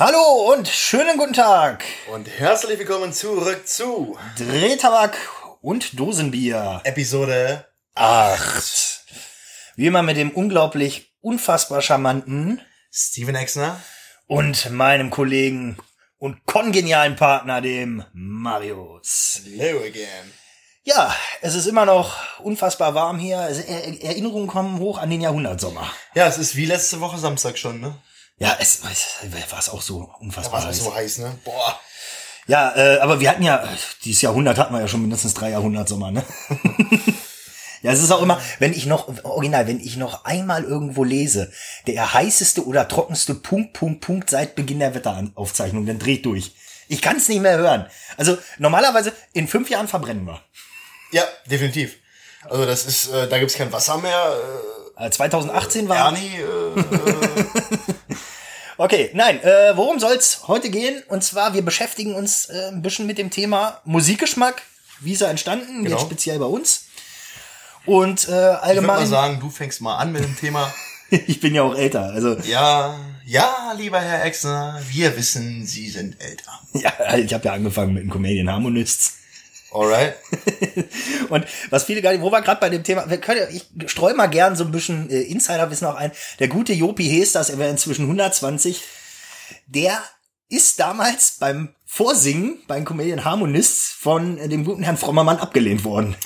Hallo und schönen guten Tag. Und herzlich willkommen zurück zu Drehtabak und Dosenbier. Episode 8. Wie immer mit dem unglaublich unfassbar charmanten Steven Exner und meinem Kollegen und kongenialen Partner, dem Marius. Hello again. Ja, es ist immer noch unfassbar warm hier. Erinnerungen kommen hoch an den Jahrhundertsommer. Ja, es ist wie letzte Woche Samstag schon, ne? Ja, es, es war es auch so unfassbar da heiß. so heiß, ne? Boah. Ja, äh, aber wir hatten ja, dieses Jahrhundert hatten wir ja schon mindestens drei Jahrhundertsommer, ne? ja, es ist auch immer, wenn ich noch, original, wenn ich noch einmal irgendwo lese, der heißeste oder trockenste Punkt, Punkt, Punkt seit Beginn der Wetteraufzeichnung, dann dreht durch. Ich kann es nicht mehr hören. Also normalerweise in fünf Jahren verbrennen wir. Ja, definitiv. Also das ist, äh, da gibt's kein Wasser mehr. Äh, 2018 war. Ernie, äh, äh Okay, nein, äh, worum soll's heute gehen? Und zwar, wir beschäftigen uns äh, ein bisschen mit dem Thema Musikgeschmack. Wie ist er entstanden? Genau. Jetzt speziell bei uns. Und äh, allgemein. Ich würde mal sagen, du fängst mal an mit dem Thema. ich bin ja auch älter, also. Ja, ja, lieber Herr Exner, wir wissen, Sie sind älter. Ja, ich habe ja angefangen mit dem Comedian Harmonists. Alright. und was viele gar nicht, wo wir gerade bei dem Thema, wir können, ich streue mal gern so ein bisschen äh, Insiderwissen auch ein. Der gute Jopi Hesters, er wäre inzwischen 120, der ist damals beim Vorsingen beim Comedian Harmonist von äh, dem guten Herrn Frommermann abgelehnt worden.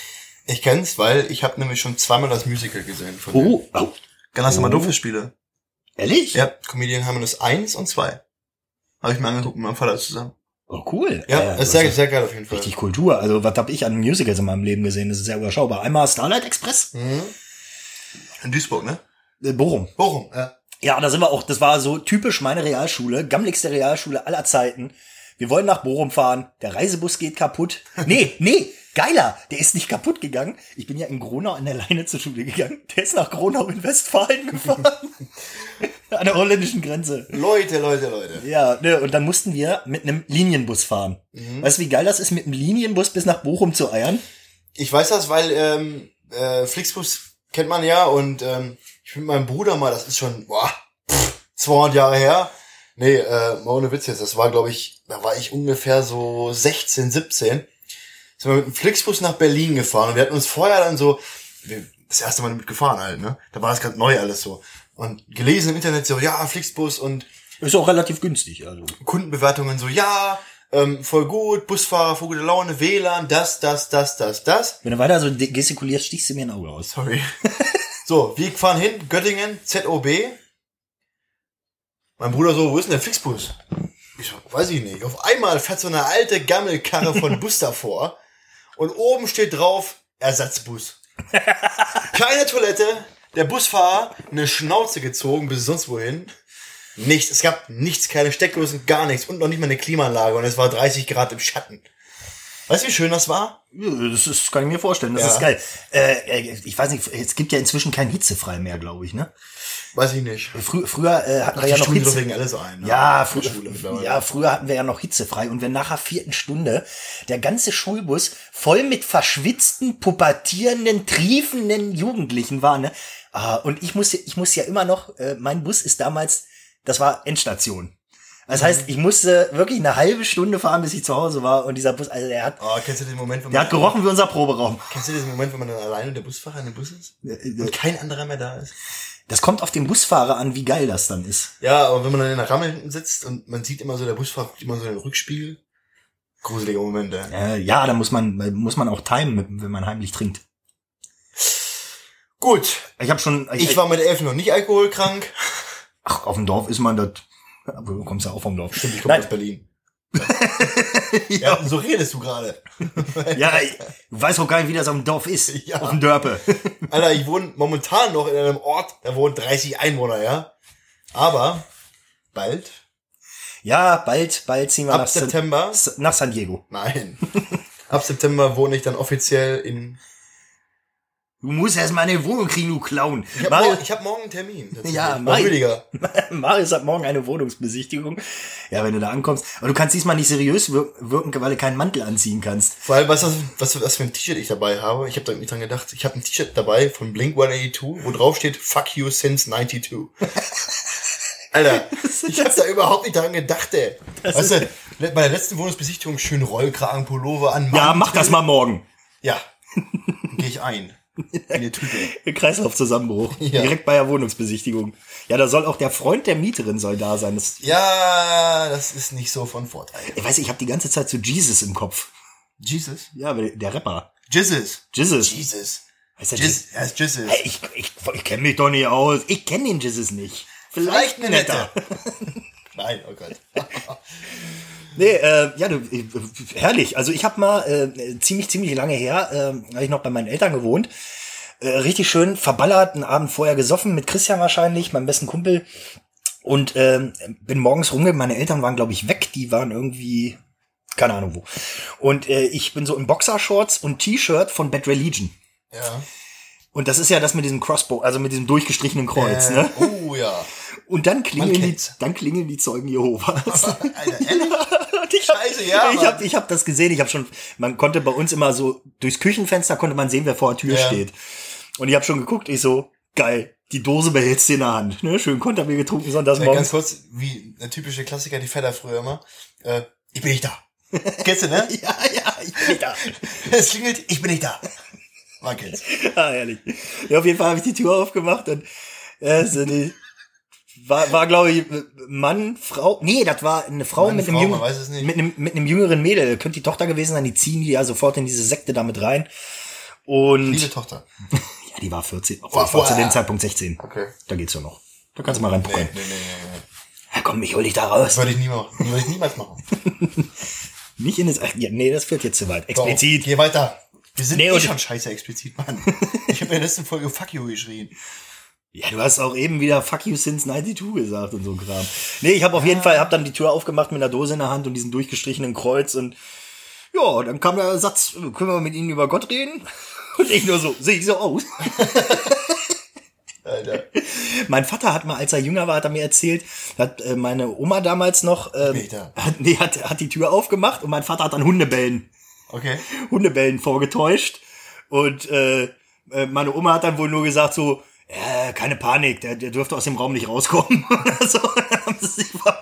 Ich kenn's, weil ich habe nämlich schon zweimal das Musical gesehen von Oh, oh. Ganz oh. doofe Spiele. Ehrlich? Ja, Comedian Harmonist 1 und 2. Habe ich mir angeguckt mit meinem Vater zusammen. Oh, cool. Ja, ja ist sehr, sehr geil auf jeden Fall. Richtig Kultur. Also, was habe ich an Musicals in meinem Leben gesehen? Das ist sehr überschaubar. Einmal Starlight Express. Mhm. In Duisburg, ne? Äh, Bochum. Bochum, ja. Ja, da sind wir auch, das war so typisch meine Realschule, gammligste Realschule aller Zeiten. Wir wollen nach Bochum fahren, der Reisebus geht kaputt. Nee, nee, Geiler, der ist nicht kaputt gegangen. Ich bin ja in Gronau an der Leine zur Schule gegangen. Der ist nach Gronau in Westfalen gefahren. an der holländischen Grenze. Leute, Leute, Leute. Ja, ne, und dann mussten wir mit einem Linienbus fahren. Mhm. Weißt du, wie geil das ist, mit einem Linienbus bis nach Bochum zu eiern? Ich weiß das, weil ähm, äh, Flixbus kennt man ja und ähm, ich mit meinem Bruder mal, das ist schon boah, pff, 200 Jahre her. Nee, äh, mal ohne Witz jetzt, das war glaube ich, da war ich ungefähr so 16, 17 sind wir mit dem Flixbus nach Berlin gefahren und wir hatten uns vorher dann so, das erste Mal damit gefahren halt, ne? Da war das ganz neu alles so. Und gelesen im Internet so, ja, Flixbus und ist auch relativ günstig, also. Kundenbewertungen so, ja, ähm, voll gut, Busfahrer, voll gute Laune, WLAN, das, das, das, das, das. Wenn du weiter so gestikulierst, stichst du mir ein Auge aus. Sorry. so, wir fahren hin, Göttingen, ZOB. Mein Bruder so, wo ist denn der Flixbus? Ich so, weiß ich nicht. Auf einmal fährt so eine alte Gammelkarre von Bus davor und oben steht drauf Ersatzbus. Keine Toilette, der Busfahrer eine Schnauze gezogen bis sonst wohin. Nichts, es gab nichts, keine Steckdosen, gar nichts und noch nicht mal eine Klimaanlage und es war 30 Grad im Schatten. Weißt du, wie schön das war? Das, ist, kann ich mir vorstellen, das ja. ist geil. Äh, ich weiß nicht, es gibt ja inzwischen kein Hitzefrei mehr, glaube ich, ne? Weiß ich nicht. Frü früher äh, hatten Ach, wir ja noch Hitze. wegen alles ein. Ne? Ja, fr ja, früher hatten wir ja noch hitzefrei und wenn nach der vierten Stunde der ganze Schulbus voll mit verschwitzten, pubertierenden, triefenden Jugendlichen war, ne? Ah, und ich muss, ich muss ja immer noch, äh, mein Bus ist damals, das war Endstation. Das heißt, ich musste wirklich eine halbe Stunde fahren, bis ich zu Hause war. Und dieser Bus, also der hat. Oh, kennst du den Moment, wenn man. Der hat gerochen wie unser Proberaum. Kennst du diesen Moment, wenn man dann alleine der Busfahrer in dem Bus ist? Und kein anderer mehr da ist? Das kommt auf den Busfahrer an, wie geil das dann ist. Ja, aber wenn man dann in der Ramme hinten sitzt und man sieht immer so, der Busfahrer guckt immer so in den Rückspiegel. Gruselige Momente. Äh, ja, da muss man, muss man auch timen, wenn man heimlich trinkt. Gut. Ich habe schon. Ich, ich war mit elf noch nicht alkoholkrank. Ach, auf dem Dorf ist man das. Du kommst ja auch vom Dorf. Stimmt, ich komme aus Berlin. ja. ja, so redest du gerade. ja, ich weiß auch gar nicht, wie das am Dorf ist. Ja. Auf dem Dörpe. Alter, ich wohne momentan noch in einem Ort, da wohnen 30 Einwohner, ja. Aber bald. Ja, bald, bald ziehen wir Ab nach September. San, nach San Diego. Nein. Ab September wohne ich dann offiziell in Du musst erst mal eine Wohnung kriegen, du Clown. Ich habe morgen, hab morgen einen Termin. Ja, Marius, Marius hat morgen eine Wohnungsbesichtigung. Ja, wenn du da ankommst. Aber du kannst diesmal nicht seriös wirken, weil du keinen Mantel anziehen kannst. Vor allem, was, was, was für ein T-Shirt ich dabei habe. Ich habe da nicht dran gedacht. Ich habe ein T-Shirt dabei von Blink-182, wo drauf steht, fuck you since 92. Alter, ich hab da überhaupt nicht dran gedacht, ey. weißt du, bei der letzten Wohnungsbesichtigung schön Rollkragen, Pullover an. Ja, mach das mal morgen. Ja. Gehe ich ein. Tüte. Kreislaufzusammenbruch. Ja. Direkt bei der Wohnungsbesichtigung. Ja, da soll auch der Freund der Mieterin soll da sein. Das, Ja, das ist nicht so von Vorteil. ich weiß, ich habe die ganze Zeit so Jesus im Kopf. Jesus? Ja, der Rapper. Jesus. Jesus. Jesus. Heißt der Jesus. Er ist Jesus. Hey, ich, ich, ich kenne mich doch nicht aus. Ich kenne den Jesus nicht. Vielleicht eine nette. Nein, oh Gott. Nee, äh, ja, du, äh, herrlich. Also ich habe mal äh, ziemlich, ziemlich lange her, äh, habe ich noch bei meinen Eltern gewohnt. Äh, richtig schön verballert, einen Abend vorher gesoffen, mit Christian wahrscheinlich, meinem besten Kumpel. Und ähm, bin morgens rumgegangen, meine Eltern waren, glaube ich, weg, die waren irgendwie, keine Ahnung wo. Und äh, ich bin so in Boxershorts und T-Shirt von Bad Religion. Ja. Und das ist ja das mit diesem Crossbow, also mit diesem durchgestrichenen Kreuz, Äh, ne? Oh ja. Und dann klingeln die, dann klingeln die Zeugen Jehovas. Alter, ehrlich? Ich hab, Scheiße, ja, Ich habe ich hab das gesehen. Ich habe schon, man konnte bei uns immer so durchs Küchenfenster konnte man sehen, wer vor der Tür Ja. steht. Und ich habe schon geguckt. Ich so geil. Die Dose behältst du in der Hand. Ne? Schön Konterbier getrunken sonntags Ja, ganz morgens. kurz, wie der typische Klassiker, die Vetter früher immer. Äh, ich bin nicht da. Kennst du, ne? Ja, ja, ich bin da. Es klingelt, ich bin nicht da. Man kennt's. ah, ehrlich. Ja, auf jeden Fall habe ich die Tür aufgemacht und äh, so die, war, war glaube ich Mann, Frau. Nee, das war eine Frau Mann, mit einem Frau, es nicht. mit einem mit einem jüngeren Mädel. Könnte die Tochter gewesen sein. Die ziehen die ja sofort in diese Sekte damit rein. Und Liebe Tochter. ja, die war 14. Oh, Wow, war zu dem Zeitpunkt 16. Okay. Da geht's ja noch. Da kannst du mal Nee, reinpucken. nee, nee, nee, nee. Ja, komm, ich hol dich da raus. Das würde ich nie machen. Das würde ich niemals machen. Nicht in das. Ja, nee, das führt jetzt zu weit. Doch, Explizit. Geh weiter. Wir sind Nee, eh schon scheiße explizit, Mann. Ich habe in der letzten Folge Fuck you geschrien. Ja, du hast auch eben wieder Fuck you since 92 gesagt und so ein Kram. Nee, ich habe auf jeden Fall, hab dann die Tür aufgemacht mit einer Dose in der Hand und diesem durchgestrichenen Kreuz und ja, dann kam der Satz, können wir mit Ihnen über Gott reden? Und ich nur so, sehe ich so aus? Alter. Mein Vater hat mal, als er jünger war, hat er mir erzählt, hat äh, meine Oma damals noch, ähm, nee, hat, hat die Tür aufgemacht und mein Vater hat dann Hundebellen, Okay. Hundebellen vorgetäuscht und äh, äh, meine Oma hat dann wohl nur gesagt so, äh, keine Panik, der, der dürfte aus dem Raum nicht rauskommen oder so.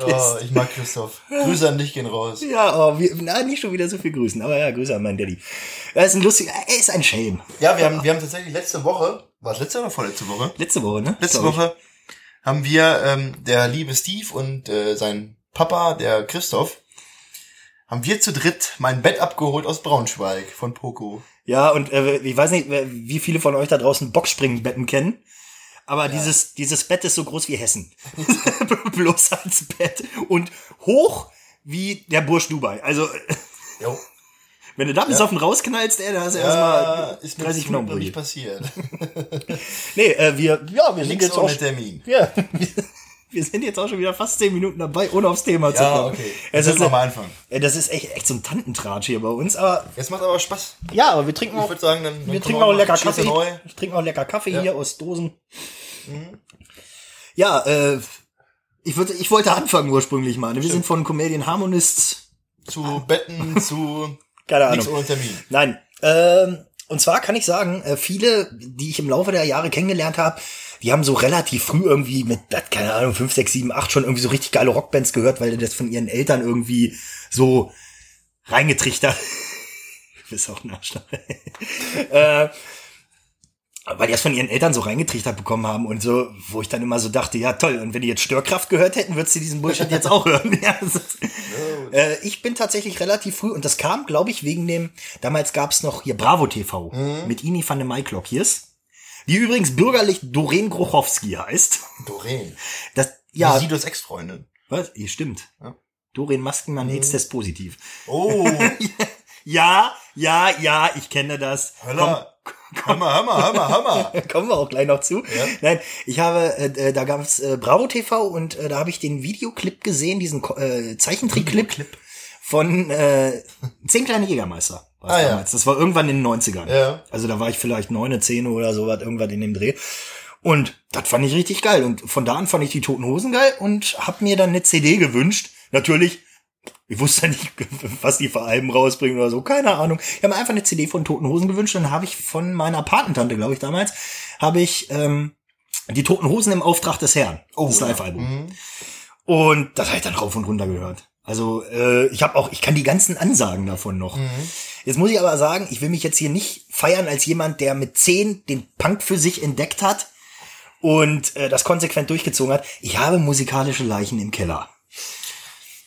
Oh, ich mag Christoph. Grüße an dich gehen raus. Ja, oh, wir, na, nicht schon wieder so viel grüßen, aber ja, Grüße an meinen Daddy. Er ist ein lustiger, er ist ein Shame. Ja, wir haben, wir haben tatsächlich letzte Woche, war es letzte oder vorletzte Woche? Letzte Woche, ne? Letzte Glaub ich. Woche haben wir, ähm, der liebe Steve und äh, sein Papa, der Christoph, haben wir zu dritt mein Bett abgeholt aus Braunschweig von Poco. Ja, und äh, ich weiß nicht, wie viele von euch da draußen Boxspringbetten kennen. Aber dieses, dieses Bett ist so groß wie Hessen. Bloß als Bett. Und hoch wie der Bursch Dubai. Also, Jo. wenn du da bis Ja. auf den rausknallst, ey, da hast du Ja, erstmal ist mir 30 zum Glück noch Knochen. nicht passiert. Nee, äh, wir, ja, wir sind Links jetzt auch, Termin. ja, wir, sind jetzt auch schon wieder fast 10 Minuten dabei, ohne aufs Thema zu Ja, kommen. okay. Es Jetzt ist, mal anfangen. äh, das ist echt, echt so ein Tantentratsch hier bei uns, aber, Jetzt macht aber Spaß. ja, aber wir trinken Ich auch, würde sagen, dann, wir trinken auch lecker Kaffee. Neu. Wir trinken auch lecker Kaffee Ja. Mhm. hier aus Dosen. Ja, äh, ich würde, ich wollte anfangen ursprünglich mal. ne? Wir sind von Comedian Harmonists. Zu Betten, zu Keine nichts Ahnung. ohne Termin. Nein. Ähm, und zwar kann ich sagen, äh, viele, die ich im Laufe der Jahre kennengelernt habe, die haben so relativ früh irgendwie mit, keine Ahnung, 5, 6, 7, 8 schon irgendwie so richtig geile Rockbands gehört, weil die das von ihren Eltern irgendwie so reingetrichtert. Du bist auch ein äh, weil die das von ihren Eltern so reingetrichtert bekommen haben und so, wo ich dann immer so dachte, ja toll, und wenn die jetzt Störkraft gehört hätten, würdest du diesen Bullshit jetzt auch hören. Ja, ist, äh, ich bin tatsächlich relativ früh, und das kam, glaube ich, wegen dem, damals gab's noch hier Bravo TV mit Ini van de Maiklok hier die übrigens bürgerlich Doreen Grochowski heißt. Doreen. Das, Ja. Sidos Ex-Freundin. was? Hier stimmt. Ja. Doreen Maskenmann, AIDS-Test positiv. Oh, Ja, ja, ja, ich kenne das. Höller. Hammer, Hammer, Hammer, Hammer. Kommen wir auch gleich noch zu. Ja. Nein, ich habe, äh, äh, da gab es äh, Bravo TV und äh, da habe ich den Videoclip gesehen, diesen äh, Zeichentrickclip von äh, Zehn kleine Jägermeister. Ah, ja. Das war irgendwann in den 90ern. Ja. Also da war ich vielleicht neune, zehn oder so was, irgendwann in dem Dreh. Und das fand ich richtig geil. Und von da an fand ich die Toten Hosen geil und hab mir dann eine CD gewünscht. Natürlich, ich wusste nicht, was die für Alben rausbringen oder so, keine Ahnung. Ich habe mir einfach eine CD von Toten Hosen gewünscht. Dann habe ich von meiner Patentante, glaube ich, damals, habe ich ähm, Die Toten Hosen im Auftrag des Herrn. Oh, das ja. Live-Album. Mhm. Und das habe ich dann rauf und runter gehört. Also äh, ich habe auch, ich kann die ganzen Ansagen davon noch. Mhm. Jetzt muss ich aber sagen, ich will mich jetzt hier nicht feiern als jemand, der mit zehn den Punk für sich entdeckt hat und äh, das konsequent durchgezogen hat. Ich habe musikalische Leichen im Keller.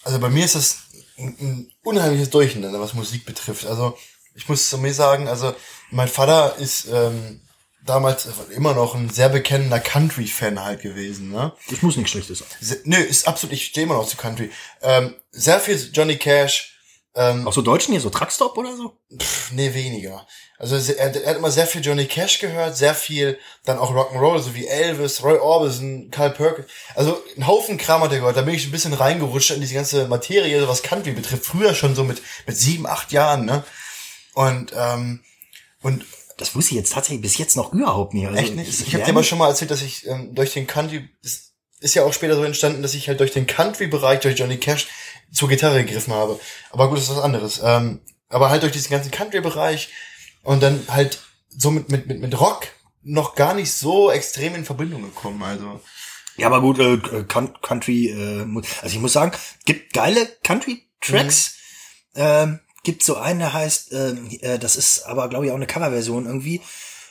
Also bei mir ist das ein, ein unheimliches Durcheinander, was Musik betrifft. Also ich muss zu mir sagen, also mein Vater ist ähm, damals immer noch ein sehr bekennender Country-Fan halt gewesen. Ne? Das muss nichts Schlechtes sein. Se- Nö, ist absolut, ich stehe immer noch zu Country. Ähm, sehr viel Johnny Cash, ähm, Auch so Deutschen hier, so Truckstop oder so? pff, nee, weniger. Also er, er hat immer sehr viel Johnny Cash gehört, sehr viel dann auch Rock'n'Roll, so wie Elvis, Roy Orbison, Carl Perkins. Also ein Haufen Kram hat er gehört. Da bin ich ein bisschen reingerutscht in diese ganze Materie, so was Country betrifft. Früher schon so mit, mit sieben, acht Jahren, ne? Und, ähm, und Das wusste ich jetzt tatsächlich bis jetzt noch überhaupt nicht. Also, Echt nicht? Ich habe dir aber schon mal erzählt, dass ich ähm, durch den Country, ist, ist ja auch später so entstanden, dass ich halt durch den Country-Bereich, durch Johnny Cash zur Gitarre gegriffen habe. Aber gut, das ist was anderes. Ähm, aber halt durch diesen ganzen Country-Bereich und dann halt so mit, mit, mit, mit Rock noch gar nicht so extrem in Verbindung gekommen. Also Ja, aber gut, äh, Coun- Country, äh, also ich muss sagen, gibt geile Country-Tracks. Ähm, gibt so einen, der heißt, ähm, äh, das ist aber, glaube ich, auch eine Coverversion irgendwie,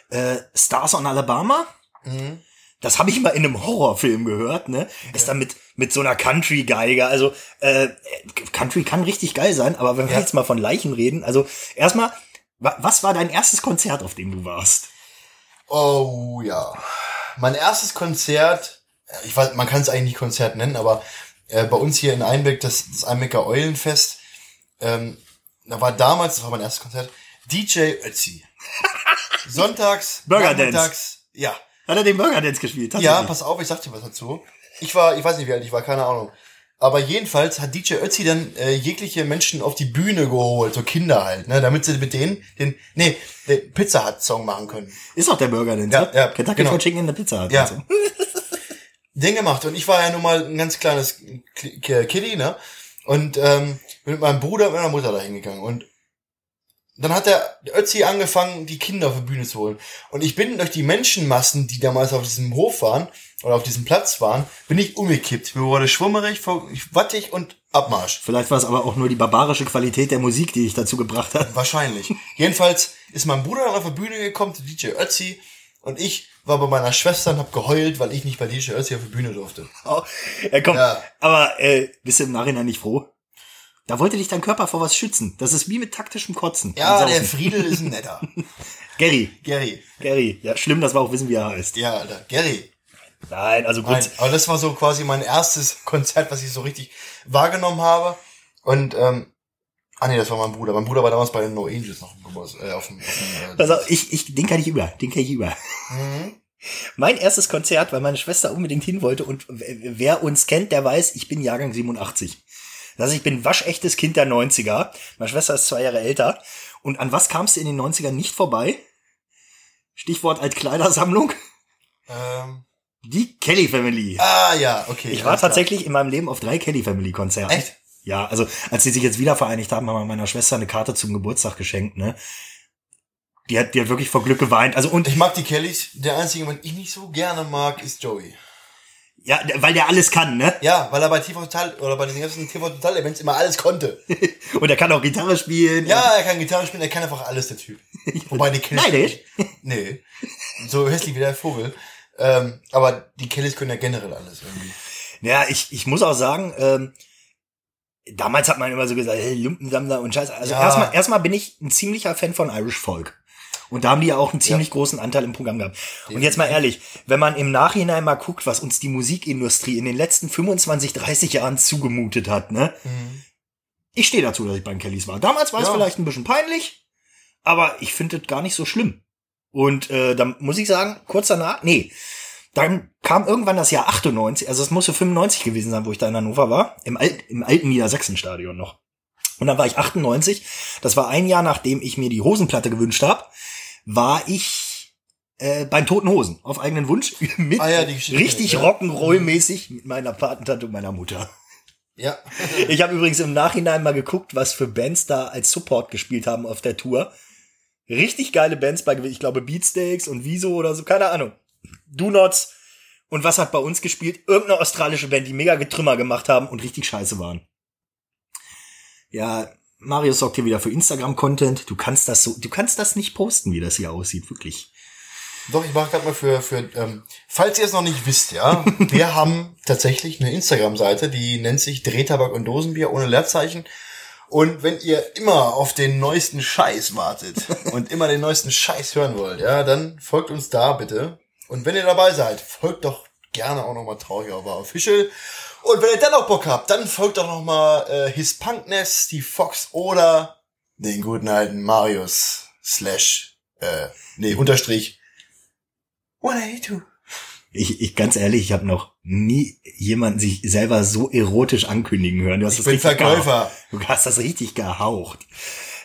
äh, Stars on Alabama. mhm. Das habe ich mal in einem Horrorfilm gehört, ne? Ist dann mit, mit so einer Country-Geige. Also, äh, Country kann richtig geil sein, aber wenn wir Ja. jetzt mal von Leichen reden, also erstmal, wa was war dein erstes Konzert, auf dem du warst? Oh ja. Mein erstes Konzert, ich weiß, man kann es eigentlich nicht Konzert nennen, aber äh, bei uns hier in Einbeck, das, das Einbecker Eulenfest, ähm, da war damals, das war mein erstes Konzert, DJ Ötzi. Sonntags, Burger Dance. ja. Hat er den Burger Dance gespielt? Ja, pass auf, ich sag dir was dazu. Ich war, ich weiß nicht, wie alt ich war, keine Ahnung. Aber jedenfalls hat DJ Ötzi dann äh, jegliche Menschen auf die Bühne geholt, so Kinder halt, ne, damit sie mit denen den, nee, den Pizza Hut Song machen können. Ist auch der Burger Dance, Ja, ne? ja, Kentucky genau. Fried Chicken in der Pizza hat. Ja. und so. den gemacht. Und ich war ja nun mal ein ganz kleines K- K- Kitty, ne? Und ähm, bin mit meinem Bruder und meiner Mutter da hingegangen. Und dann hat der Ötzi angefangen, die Kinder auf die Bühne zu holen. Und ich bin durch die Menschenmassen, die damals auf diesem Hof waren, oder auf diesem Platz waren, bin ich umgekippt. Mir wurde schwummerig, ich- wattig und Abmarsch. Vielleicht war es aber auch nur die barbarische Qualität der Musik, die dich dazu gebracht hat. Wahrscheinlich. Jedenfalls ist mein Bruder dann auf die Bühne gekommen, DJ Ötzi. Und ich war bei meiner Schwester und hab geheult, weil ich nicht bei DJ Ötzi auf die Bühne durfte. Oh, ja, komm. Ja. Aber äh, bist du im Nachhinein nicht froh? Da wollte dich dein Körper vor was schützen. Das ist wie mit taktischem Kotzen. Ja, der. Friedel ist ein netter. Gary. Gary. Gary. Ja, schlimm, dass wir auch wissen, wie er heißt. Ja, Alter. Gary. Nein, also gut. Nein, aber das war so quasi mein erstes Konzert, was ich so richtig wahrgenommen habe. Und, ähm, ah nee, das war mein Bruder. Mein Bruder war damals bei den No Angels noch äh, auf dem, äh, Pass auf, ich, ich, den kann ich über. Den kann ich über. Mhm. Mein erstes Konzert, weil meine Schwester unbedingt hin wollte und wer uns kennt, der weiß, ich bin Jahrgang 87. Also ich bin waschechtes Kind der 90er. Meine Schwester ist zwei Jahre älter. Und an was kamst du in den 90ern nicht vorbei? Stichwort Altkleidersammlung. ähm, Die Kelly Family. ah ja, okay. Ich war alles klar. tatsächlich in meinem Leben auf drei Kelly Family Konzerten. Echt? Ja, also als sie sich jetzt wieder vereinigt haben, haben wir meiner Schwester eine Karte zum Geburtstag geschenkt, ne? Die hat, die hat wirklich vor Glück geweint. Also und Ich mag die Kellys. Der einzige, den ich nicht so gerne mag, ist Joey. Ja, weil der alles kann, ne? Ja, weil er bei TV Total oder bei den ganzen TV Total Events immer alles konnte. Und er kann auch Gitarre spielen. Ja, er kann Gitarre spielen, er kann einfach alles, der Typ. Wobei die Kellys. Neidisch? Nee. So hässlich wie der Vogel. Ähm, aber die Kellys können ja generell alles irgendwie. Ja, ich, ich muss auch sagen, ähm, damals hat man immer so gesagt, hey, Lumpensammler und Scheiße. Also Ja. erstmal, erstmal bin ich ein ziemlicher Fan von Irish Folk. Und da haben die ja auch einen ziemlich großen Anteil im Programm gehabt. Und jetzt mal ehrlich, wenn man im Nachhinein mal guckt, was uns die Musikindustrie in den letzten 25, 30 Jahren zugemutet hat, ne? Ich stehe dazu, dass ich bei Kellys war. Damals war es Ja. vielleicht ein bisschen peinlich, aber ich finde das gar nicht so schlimm. Und äh, dann muss ich sagen, kurz danach, nee, dann kam irgendwann das Jahr 98, also es musste 95 gewesen sein, wo ich da in Hannover war, im, Alt, im alten Niedersachsenstadion noch. Und dann war ich 98, das war ein Jahr, nachdem ich mir die Hosenplatte gewünscht habe, war ich äh, bei den Toten Hosen, auf eigenen Wunsch, mit Ah ja, richtig ja. Rock'n'Roll-mäßig mit meiner Patentante und meiner Mutter. Ja. Ich habe übrigens im Nachhinein mal geguckt, was für Bands da als Support gespielt haben auf der Tour. Richtig geile Bands bei, ich glaube, Beatsteaks und Wieso oder so, keine Ahnung. Do Nots, Und was hat bei uns gespielt? Irgendeine australische Band, die mega Getrümmer gemacht haben und richtig scheiße waren. Ja, Marius sorgt hier wieder für Instagram-Content. Du kannst das so, du kannst das nicht posten, wie das hier aussieht, wirklich. Doch, ich mache gerade mal für, für ähm, falls ihr es noch nicht wisst, ja, wir haben tatsächlich eine Instagram-Seite, die nennt sich Drehtabak und Dosenbier ohne Leerzeichen. Und wenn ihr immer auf den neuesten Scheiß wartet und immer den neuesten Scheiß hören wollt, ja, dann folgt uns da bitte. Und wenn ihr dabei seid, folgt doch gerne auch nochmal Traurig aber Official. Und wenn ihr dann noch Bock habt, dann folgt doch nochmal äh, His Punkness, Steve Fox oder den guten alten Marius slash, äh, nee, Unterstrich 182. Ich, ich ganz ehrlich, ich habe noch nie jemanden sich selber so erotisch ankündigen hören. Du hast Ich das bin richtig Verkäufer. Gehaucht. Du hast das richtig gehaucht.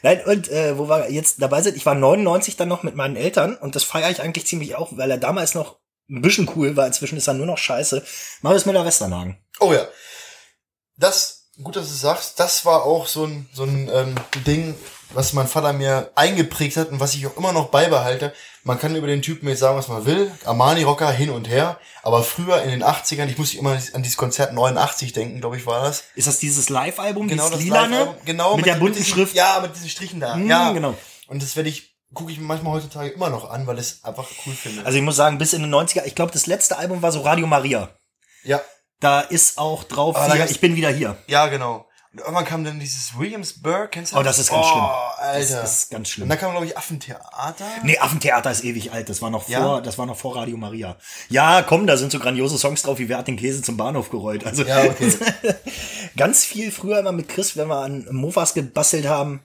Nein, und äh, wo wir jetzt dabei sind, ich war 99 dann noch mit meinen Eltern und das feiere ich eigentlich ziemlich auch, weil er damals noch ein bisschen cool war, inzwischen ist er nur noch scheiße. Marius Müller-Westernhagen. Oh ja. Das, gut, dass du es sagst, das war auch so ein, so ein ähm, Ding, was mein Vater mir eingeprägt hat und was ich auch immer noch beibehalte. Man kann über den Typen jetzt sagen, was man will. Armani-Rocker hin und her. Aber früher in den 80ern, ich muss immer an dieses Konzert 89 denken, glaube ich, war das. Ist das dieses Live-Album, Genau, dieses das lilane? Live-Album. Genau, mit, der mit bunten diesen- Schrift. Ja, mit diesen Strichen da. Mm, ja, genau. Und das werde ich, gucke ich mir manchmal heutzutage immer noch an, weil ich es einfach cool finde. Also ich muss sagen, bis in den 90er, ich glaube, das letzte Album war so Radio Maria. ja, Da ist auch drauf, da hier, ich bin wieder hier. ja, genau. Und irgendwann kam dann dieses Williamsburg, kennst du Oh, das ist ganz schlimm. Alter. Das ist ganz schlimm. Und dann kam, glaube ich, Affentheater. Nee, Affentheater ist ewig alt. Das war noch Ja? vor, das war noch vor Radio Maria. Ja, komm, da sind so grandiose Songs drauf, wie Wer hat den Käse zum Bahnhof gerollt. Also Ja, okay. ganz viel früher immer mit Chris, wenn wir an Mofas gebastelt haben,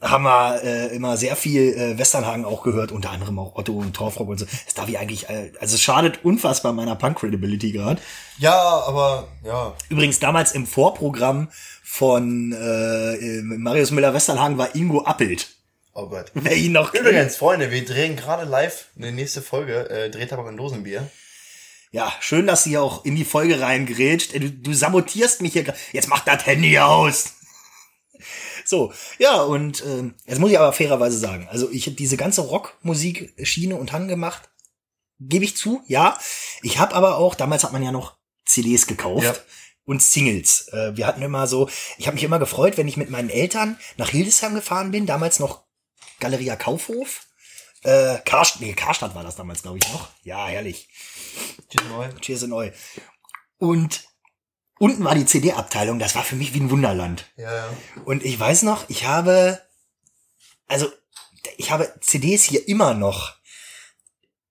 haben wir äh, immer sehr viel äh, Westernhagen auch gehört, unter anderem auch Otto und Torfrock und so. Das darf ich eigentlich, äh, also es schadet unfassbar meiner Punk-Credibility gerade. Ja, aber, ja. Übrigens damals im Vorprogramm von äh, äh, Marius Müller-Westernhagen war Ingo Appelt. Oh Gott. Wer ihn noch kennt. Übrigens, Freunde, wir drehen gerade live eine nächste Folge, äh, Drehtabak und Dosenbier. Ja, schön, dass sie auch in die Folge reingrätscht. Ey, Du, du sabotierst mich hier. gra- Jetzt mach das Handy aus. So, ja, und ähm, jetzt muss ich aber fairerweise sagen, also ich habe diese ganze Rockmusik Schiene und Hang gemacht, gebe ich zu, ja. Ich habe aber auch, damals hat man ja noch CDs gekauft Ja. und Singles. Äh, wir hatten immer so, ich habe mich immer gefreut, wenn ich mit meinen Eltern nach Hildesheim gefahren bin, damals noch Galeria Kaufhof. Äh, Karstadt, nee, Karstadt war das damals, glaube ich, noch. Ja, herrlich. Cheers and Oi. Und unten war die CD-Abteilung, das war für mich wie ein Wunderland. Ja, ja. Und ich weiß noch, ich habe, also ich habe CDs hier immer noch.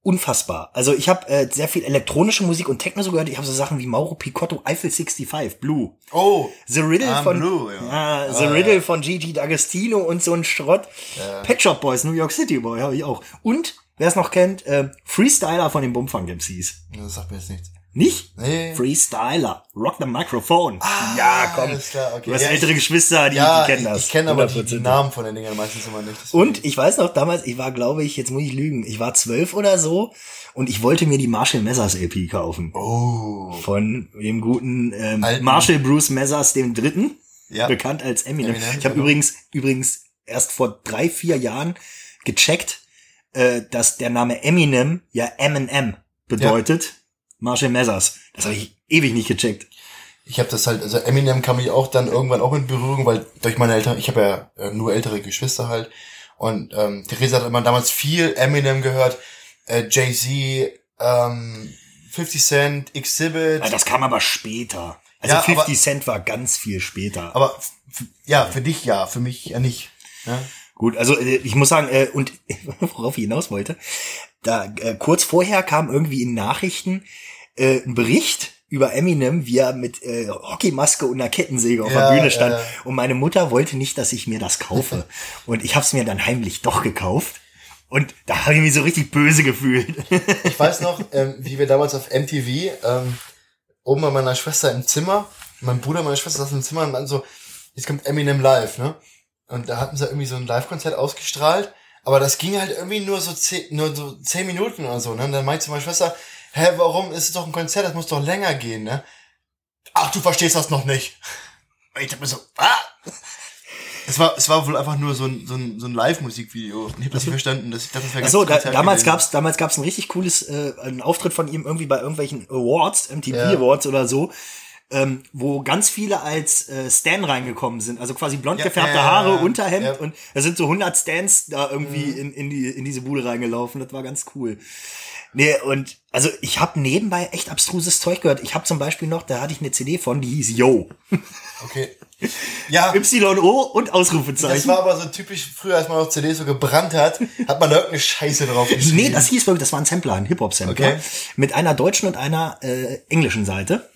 Unfassbar. Also ich habe äh, sehr viel elektronische Musik und Techno so gehört. Ich habe so Sachen wie Mauro Picotto, Eiffel 65, Blue. Oh, The Riddle Ah, von Blue, ja. The Ah, Riddle ja. von Gigi D'Agostino und so ein Schrott. Ja. Pet Shop Boys, New York City Boy habe ich auch. Und wer es noch kennt, äh, Freestyler von den Bumfang MCs. das sagt mir jetzt nichts. Nicht? Nee. Freestyler, Rock the Microphone. Ah, ja, komm. klar, okay. Du hast Ja, ältere Geschwister, die, Ja, die kennen ich, das. ich kenne aber die 100%. Namen von den Dingern meistens immer nicht. deswegen- Und ich weiß noch, damals, ich war, glaube ich, jetzt muss ich lügen, ich war zwölf oder so und ich wollte mir die Marshall Messers LP kaufen. Oh. Von dem guten ähm, Alten. Marshall Bruce Messers dem Dritten, Ja. bekannt als Eminem. Eminem, ich habe genau. übrigens, übrigens erst vor drei, vier Jahren gecheckt, äh, dass der Name Eminem ja Eminem bedeutet. Marshall Messers. Das habe ich ewig nicht gecheckt. Ich habe das halt, also Eminem kam ich auch dann irgendwann auch in Berührung, weil durch meine Eltern, ich habe ja äh, nur ältere Geschwister halt. Und ähm, Theresa hat immer damals viel Eminem gehört, äh, Jay-Z, ähm, 50 Cent, Exhibit. Ah, Das kam aber später. Also Ja, 50 aber- Cent war ganz viel später. Aber ja, für dich ja, für mich ja nicht. Ja? Gut, also äh, ich muss sagen, äh, und worauf ich hinaus wollte, da äh, kurz vorher kam irgendwie in Nachrichten äh, ein Bericht über Eminem, wie er mit äh, Hockeymaske und einer Kettensäge auf Ja, der Bühne stand. ja. Und meine Mutter wollte nicht, dass ich mir das kaufe. und ich habe es mir dann heimlich doch gekauft. Und da habe ich mich so richtig böse gefühlt. Ich weiß noch, ähm, wie wir damals auf MTV ähm, oben bei meiner Schwester im Zimmer, mein Bruder und meine Schwester saßen im Zimmer und dann so, jetzt kommt Eminem live, ne? Und da hatten sie irgendwie so ein Live-Konzert ausgestrahlt, aber das ging halt irgendwie nur so zehn, nur so zehn Minuten oder so, ne? Und dann meinte meine Schwester, hä, warum ist es doch ein Konzert, das muss doch länger gehen, ne? Ach, du verstehst das noch nicht. Und ich hab mir so, ah! Es war, es war wohl einfach nur so ein, so ein, so ein Live-Musikvideo. Ich habe das nicht verstanden. Dass ich dachte, das wäre Ach so, da, damals gab's damals gab's ein richtig cooles äh, ein Auftritt von ihm irgendwie bei irgendwelchen Awards, MTV ja. Awards oder so. Ähm, wo ganz viele als äh, Stan reingekommen sind, also quasi blond gefärbte ja, Haare, Unterhemd und da sind so 100 Stans da irgendwie mhm. in, in, die, in diese Bude reingelaufen. Das war ganz cool. Nee, und also ich habe nebenbei echt abstruses Zeug gehört. Ich habe zum Beispiel noch, da hatte ich eine CD von, die hieß Yo. Okay. Ja. Y-O und Ausrufezeichen. Das war aber so typisch, früher, als man noch CDs so gebrannt hat, hat man da irgendeine Scheiße drauf geschrieben. Nee, das hieß wirklich, das war ein Sampler, ein Hip-Hop-Sampler. Okay. Mit einer deutschen und einer äh, englischen Seite.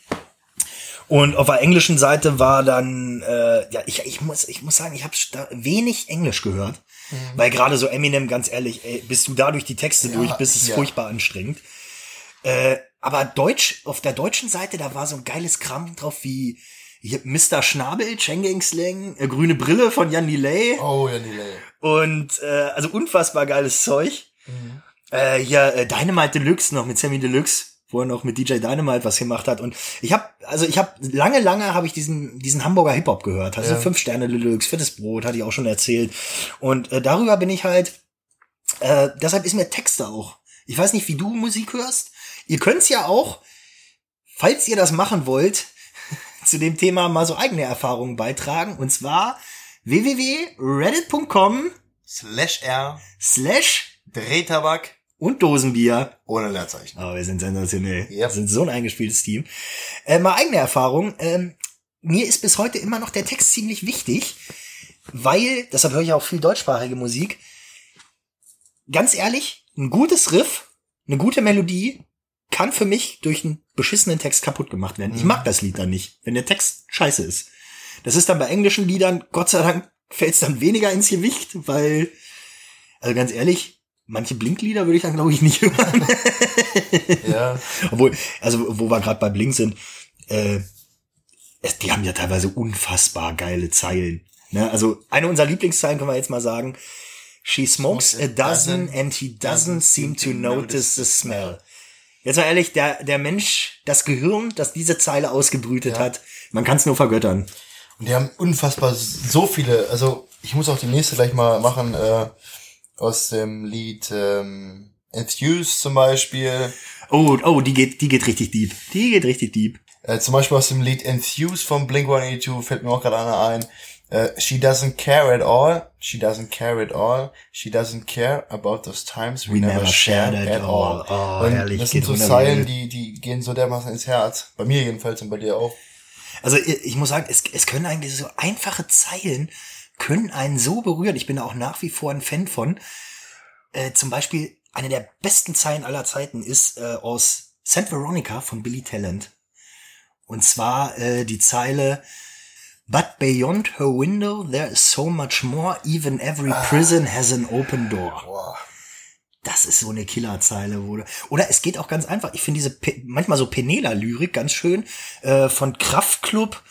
Und auf der englischen Seite war dann, äh, ja, ich, ich muss, ich muss sagen, ich habe wenig Englisch gehört. Mhm. Weil gerade so Eminem, ganz ehrlich, ey, bis du da durch die Texte ja, durch bist, ist ja. furchtbar anstrengend. Äh, aber Deutsch, auf der deutschen Seite, da war so ein geiles Kram drauf wie Mr. Schnabel, Chengeng Slang, äh, grüne Brille von Jan Delay. Oh, Jan Delay. Und äh, also unfassbar geiles Zeug. Mhm. Äh, hier äh, Dynamite Deluxe noch mit Sammy Deluxe, wo er noch mit DJ Dynamite was gemacht hat. Und ich habe, also ich habe lange, lange habe ich diesen diesen Hamburger Hip Hop gehört. Also ja. fünf Sterne Deluxe, fettes Brot, hatte ich auch schon erzählt. Und äh, darüber bin ich halt. Äh, deshalb ist mir Texte auch. Ich weiß nicht, wie du Musik hörst. Ihr könnt's ja auch, falls ihr das machen wollt, zu dem Thema mal so eigene Erfahrungen beitragen. Und zwar www.reddit.com slash r slash Drehtabak und Dosenbier. Ohne Leerzeichen. Aber oh, wir sind sensationell. Yep. Wir sind so ein eingespieltes Team. Äh, mal eigene Erfahrung. Ähm, mir ist bis heute immer noch der Text ziemlich wichtig, weil, deshalb höre ich auch viel deutschsprachige Musik. Ganz ehrlich, ein gutes Riff, eine gute Melodie kann für mich durch einen beschissenen Text kaputt gemacht werden. Ich mhm. mag das Lied dann nicht, wenn der Text scheiße ist. Das ist dann bei englischen Liedern, Gott sei Dank, fällt es dann weniger ins Gewicht, weil, also ganz ehrlich, manche Blinklieder würde ich dann, glaube ich, nicht hören. ja. Obwohl, also wo wir gerade bei Blink sind, äh, die haben ja teilweise unfassbar geile Zeilen. Ne? Also eine unserer Lieblingszeilen können wir jetzt mal sagen. She smokes a dozen and he doesn't seem to notice the smell. Jetzt mal ehrlich, der, der Mensch, das Gehirn, das diese Zeile ausgebrütet ja. hat, man kann es nur vergöttern. Und die haben unfassbar so viele, also ich muss auch die nächste gleich mal machen, äh, aus dem Lied ähm, Enthused zum Beispiel. Oh, oh, die geht, die geht richtig deep. Die geht richtig deep. Äh, zum Beispiel aus dem Lied Enthused von Blink-182 fällt mir auch gerade einer ein. Uh, she doesn't care at all. She doesn't care at all. She doesn't care about those times we, we never, never shared, shared at all. all. Oh, und herrlich. Das sind so Zeilen, die, die gehen so dermaßen ins Herz. Bei mir jedenfalls und bei dir auch. Also ich muss sagen, es, es können eigentlich so einfache Zeilen können einen so berühren. Ich bin auch nach wie vor ein Fan von. Äh, zum Beispiel eine der besten Zeilen aller Zeiten ist äh, aus St. Veronica von Billy Talent. Und zwar äh, die Zeile But beyond her window there is so much more. Even every ah. prison has an open door. Das ist so eine Killerzeile, wurde. Oder es geht auch ganz einfach. Ich finde diese Pe manchmal so Penela-Lyrik ganz schön. Äh, von Kraftklub,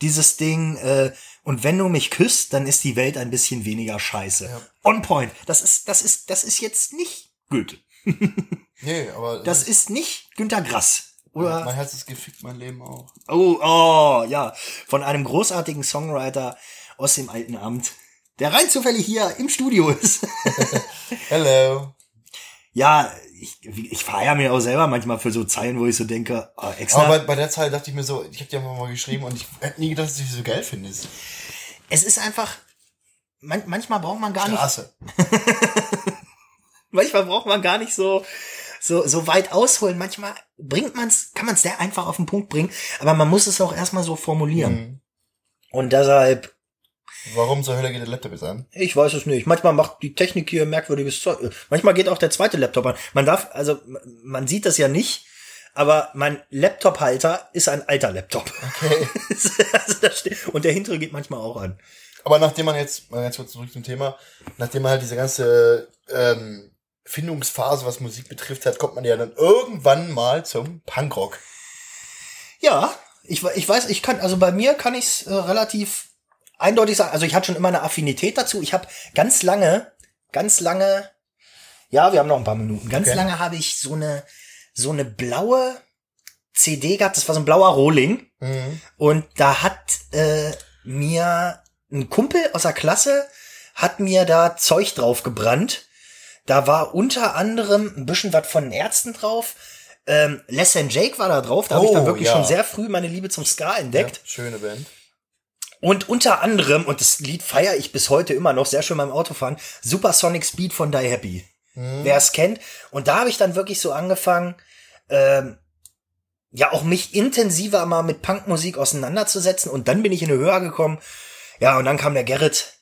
dieses Ding. Äh, und wenn du mich küsst, dann ist die Welt ein bisschen weniger scheiße. Ja. On point. Das ist, das ist, das ist jetzt nicht Goethe. nee, aber. Das ist nicht Günter Grass. Oder? Mein Herz ist gefickt, mein Leben auch. Oh, oh, ja. Von einem großartigen Songwriter aus dem alten Amt, der rein zufällig hier im Studio ist. Hello. Ja, ich, ich feiere mir auch selber manchmal für so Zeilen, wo ich so denke, oh, extra. Aber bei, bei der Zeile dachte ich mir so, ich habe dir einfach mal geschrieben und ich hätte nie gedacht, dass ich sie so geil finde. Es ist einfach, man, manchmal braucht man gar Straße. nicht. manchmal braucht man gar nicht so so, so weit ausholen. Manchmal bringt man's, kann man es sehr einfach auf den Punkt bringen, aber man muss es auch erstmal so formulieren. Mhm. Und deshalb. Warum zur Hölle geht der Laptop jetzt an? Ich weiß es nicht. Manchmal macht die Technik hier merkwürdiges Zeug. Manchmal geht auch der zweite Laptop an. Man darf, also, man sieht das ja nicht, aber mein Laptop-Halter ist ein alter Laptop. Okay. also und der hintere geht manchmal auch an. Aber nachdem man jetzt, mal ganz kurz zurück zum Thema, nachdem man halt diese ganze ähm, Findungsphase, was Musik betrifft hat, kommt man ja dann irgendwann mal zum Punkrock. Ja, ich, ich weiß, ich kann, also bei mir kann ich es äh, relativ eindeutig sagen. Also ich hatte schon immer eine Affinität dazu. Ich habe ganz lange, ganz lange, ja, wir haben noch ein paar Minuten. Ganz okay. lange habe ich so eine so eine blaue CD gehabt. Das war so ein blauer Rohling. Mhm. Und da hat äh, mir ein Kumpel aus der Klasse hat mir da Zeug drauf gebrannt. Da war unter anderem ein bisschen was von den Ärzten drauf. Ähm, Les and Jake war da drauf. Da habe ich dann Oh, wirklich ja. schon sehr früh meine Liebe zum Ska entdeckt. Ja, schöne Band. Und unter anderem, und das Lied feiere ich bis heute immer noch, sehr schön beim Autofahren, Supersonic Speed von Die Happy. Wer es kennt. Und da habe ich dann wirklich so angefangen, ähm, ja, auch mich intensiver mal mit Punkmusik auseinanderzusetzen. Und dann bin ich in eine Höhe gekommen. Ja, und dann kam der Gerrit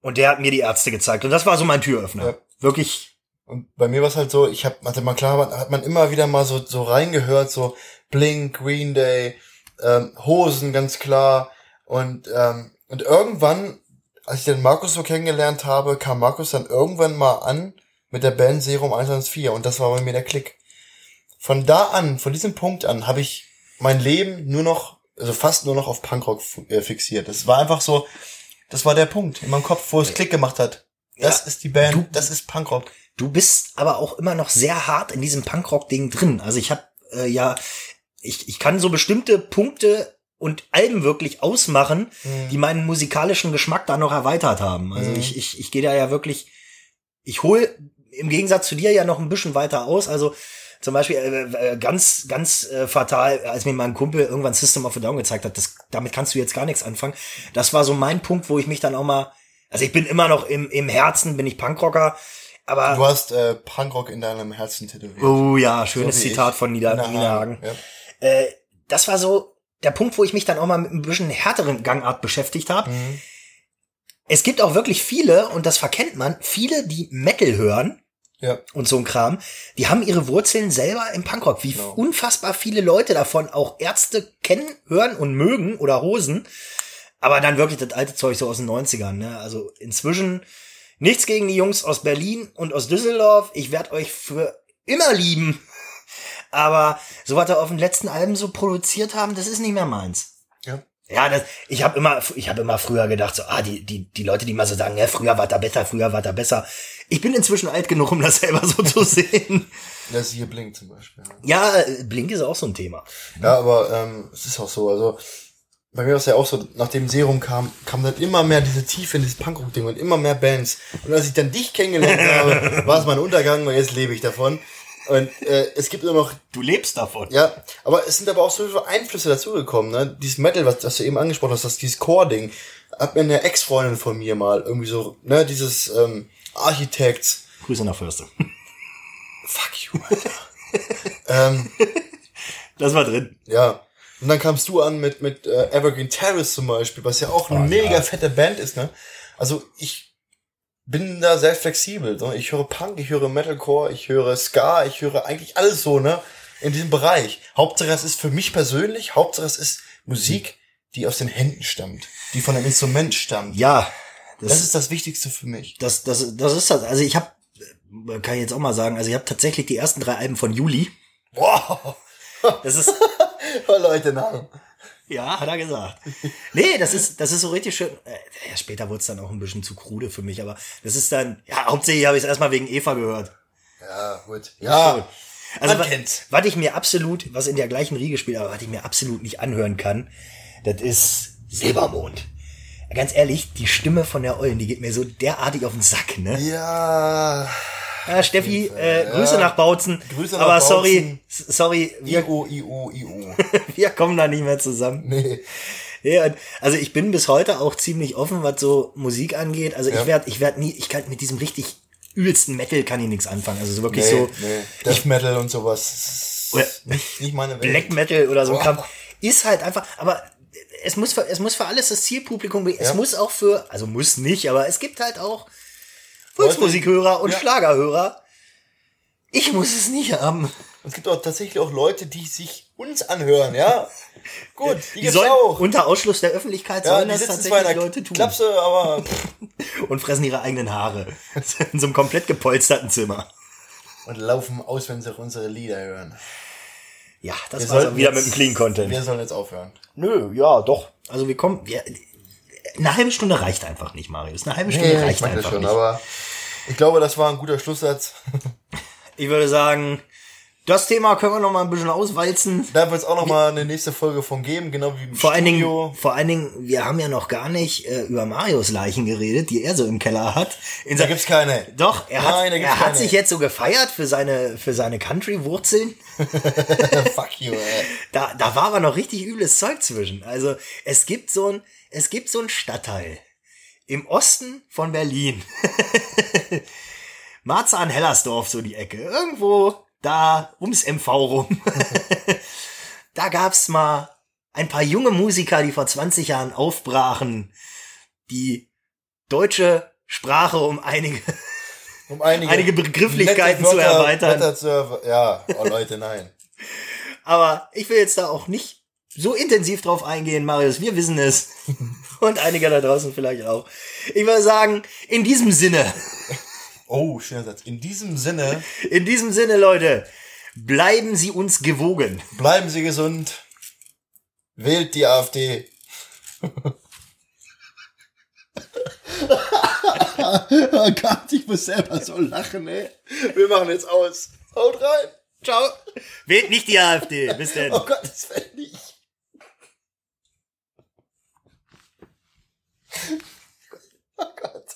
und der hat mir die Ärzte gezeigt. Und das war so mein Türöffner. Ja. Wirklich. Und bei mir war es halt so, ich habe, hatte mal klar, hat man immer wieder mal so, so reingehört, so Blink, Green Day, ähm, Hosen, ganz klar. Und, ähm, und irgendwann, als ich den Markus so kennengelernt habe, kam Markus dann irgendwann mal an mit der Band Serum 114 und das war bei mir der Klick. Von da an, von diesem Punkt an, habe ich mein Leben nur noch, also fast nur noch auf Punkrock äh, fixiert. Das war einfach so, das war der Punkt in meinem Kopf, wo es Klick gemacht hat. Das Ja. ist die Band, Du- das ist Punkrock. Du bist aber auch immer noch sehr hart in diesem Punkrock-Ding drin. Also ich habe äh, ja, ich, ich kann so bestimmte Punkte und Alben wirklich ausmachen, Mhm. die meinen musikalischen Geschmack da noch erweitert haben. Also Mhm. ich, ich, ich gehe da ja wirklich, ich hol im Gegensatz zu dir ja noch ein bisschen weiter aus. Also zum Beispiel äh, äh, ganz, ganz äh, fatal, als mir mein Kumpel irgendwann System of a Down gezeigt hat, das, damit kannst du jetzt gar nichts anfangen. Das war so mein Punkt, wo ich mich dann auch mal, also ich bin immer noch im, im Herzen, bin ich Punkrocker, aber Du hast äh, Punkrock in deinem Herzen tätowiert. Oh ja, schönes So Zitat ich. von Nieder Nina Nina Hagen. Ja. Äh, das war so der Punkt, wo ich mich dann auch mal mit ein bisschen härteren Gangart beschäftigt habe. Mhm. Es gibt auch wirklich viele, und das verkennt man, viele, die Metal hören ja. und so ein Kram, die haben ihre Wurzeln selber im Punkrock. Wie Genau. unfassbar viele Leute davon auch Ärzte kennen, hören und mögen oder Hosen. Aber dann wirklich das alte Zeug so aus den 90ern. Ne? Also inzwischen nichts gegen die Jungs aus Berlin und aus Düsseldorf. Ich werde euch für immer lieben. Aber so was da auf den letzten Alben so produziert haben, das ist nicht mehr meins. Ja. Ja, das, ich habe immer, ich habe immer früher gedacht, so, ah, die, die, die Leute, die mal so sagen, ja, früher war da besser, früher war da besser. Ich bin inzwischen alt genug, um das selber so zu sehen. Das hier blinkt zum Beispiel. Ja, Blink ist auch so ein Thema. Ja, aber ähm, es ist auch so. Also bei mir war es ja auch so, nachdem Serum kam, kam dann immer mehr diese Tiefe in dieses Punkrock-Ding und immer mehr Bands. Und als ich dann dich kennengelernt habe, war es mein Untergang und jetzt lebe ich davon. Und äh, es gibt immer noch Du lebst davon. Ja, aber es sind aber auch so viele Einflüsse dazugekommen, ne? Dieses Metal, was, was du eben angesprochen hast, das, dieses Core-Ding, hat mir eine Ex-Freundin von mir mal irgendwie so, ne, dieses ähm, Architects, Grüße nach Förste. fuck you, Alter. ähm, Das war drin. ja. Und dann kamst du an mit, mit äh, Evergreen Terrace zum Beispiel, was ja auch eine Oh, mega ja. fette Band ist, ne? Also ich bin da sehr flexibel. Ne? Ich höre Punk, ich höre Metalcore, ich höre Ska, ich höre eigentlich alles so, ne? In diesem Bereich. Hauptsache es ist für mich persönlich, Hauptsache es ist Musik, die aus den Händen stammt, die von einem Instrument stammt. Ja, das, Das ist das Wichtigste für mich. das, das, das ist das. Also ich habe, kann ich jetzt auch mal sagen, also ich habe tatsächlich die ersten drei Alben von Juli. Wow. Das ist, Leute, Namen. Ja, hat er gesagt. Nee, das ist, das ist so richtig schön. Äh, ja, später wurde es dann auch ein bisschen zu krude für mich, aber das ist dann, ja, hauptsächlich habe ich es erstmal wegen Eva gehört. Ja, gut. Ja. Also, Man wa- kennt's. Was ich mir absolut, was in der gleichen Riege spielt, aber was ich mir absolut nicht anhören kann, das ist Silbermond. Ganz ehrlich, die Stimme von der Eulen, die geht mir so derartig auf den Sack, ne? Ja. Ja, Steffi, äh, Grüße Ja. nach Bautzen. Grüße nach aber sorry, Bautzen. sorry, wir, IO, IO, IO. wir kommen da nicht mehr zusammen. Nee. Ja, also ich bin bis heute auch ziemlich offen, was so Musik angeht. Also Ja. ich werde, ich werde nie, ich kann mit diesem richtig übelsten Metal kann ich nichts anfangen. Also so wirklich Nee, so nee. Death Metal und sowas. Oder- nicht, nicht meine Welt. Black Metal oder so. Kram. Ist halt einfach, aber es muss für, es muss für alles das Zielpublikum, es Ja. muss auch für, also muss nicht, aber es gibt halt auch Volksmusikhörer und Ja. Schlagerhörer. Ich muss es nicht haben. Es gibt auch tatsächlich auch Leute, die sich uns anhören, ja. Gut, die, Die gibt's sollen auch. unter Ausschluss der Öffentlichkeit Ja, sollen das tatsächlich Leute tun Klapse, aber und fressen ihre eigenen Haare in so einem komplett gepolsterten Zimmer. und laufen aus, wenn sie unsere Lieder hören. Ja, das Wir war's sollten auch wieder jetzt- mit dem Clean Content. Wir sollen jetzt aufhören. Nö, ja, doch. Also wir kommen, wir, eine halbe Stunde reicht einfach nicht, Marius. Eine halbe Stunde reicht mag das einfach schon, nicht. aber ich glaube, das war ein guter Schlusssatz. Ich würde sagen, das Thema können wir noch mal ein bisschen auswalzen. Da wird es auch noch mal eine nächste Folge von geben, genau wie im Vor allen Dingen, Studio. vor allen Dingen, wir haben ja noch gar nicht äh, über Marios Leichen geredet, die er so im Keller hat. In Da gibt's keine. Doch, er hat, Nein, gibt's er hat keine. sich jetzt so gefeiert für seine, für seine Country-Wurzeln. Fuck you, ey. Da, da war aber noch richtig übles Zeug zwischen. Also, es gibt so ein, es gibt so ein Stadtteil im Osten von Berlin. Marzahn-Hellersdorf, so die Ecke. Irgendwo da ums MV rum. da gab's mal ein paar junge Musiker, die vor 20 Jahren aufbrachen, die deutsche Sprache um einige Um einige, Einige Begrifflichkeiten nette zu Wörter- erweitern. Wörter zu erwe- ja, oh Leute, nein. Aber ich will jetzt da auch nicht so intensiv drauf eingehen, Marius. Wir wissen es. Und einige da draußen vielleicht auch. Ich würde sagen, in diesem Sinne, Oh, schöner Satz. In diesem Sinne, in diesem Sinne, Leute, bleiben Sie uns gewogen. bleiben Sie gesund. Wählt die AfD. oh Gott, ich muss selber so lachen, ey. Wir machen jetzt aus. Haut rein. Ciao. Wählt nicht die AfD. Bis denn. Oh Gott, das fällt nicht. 赤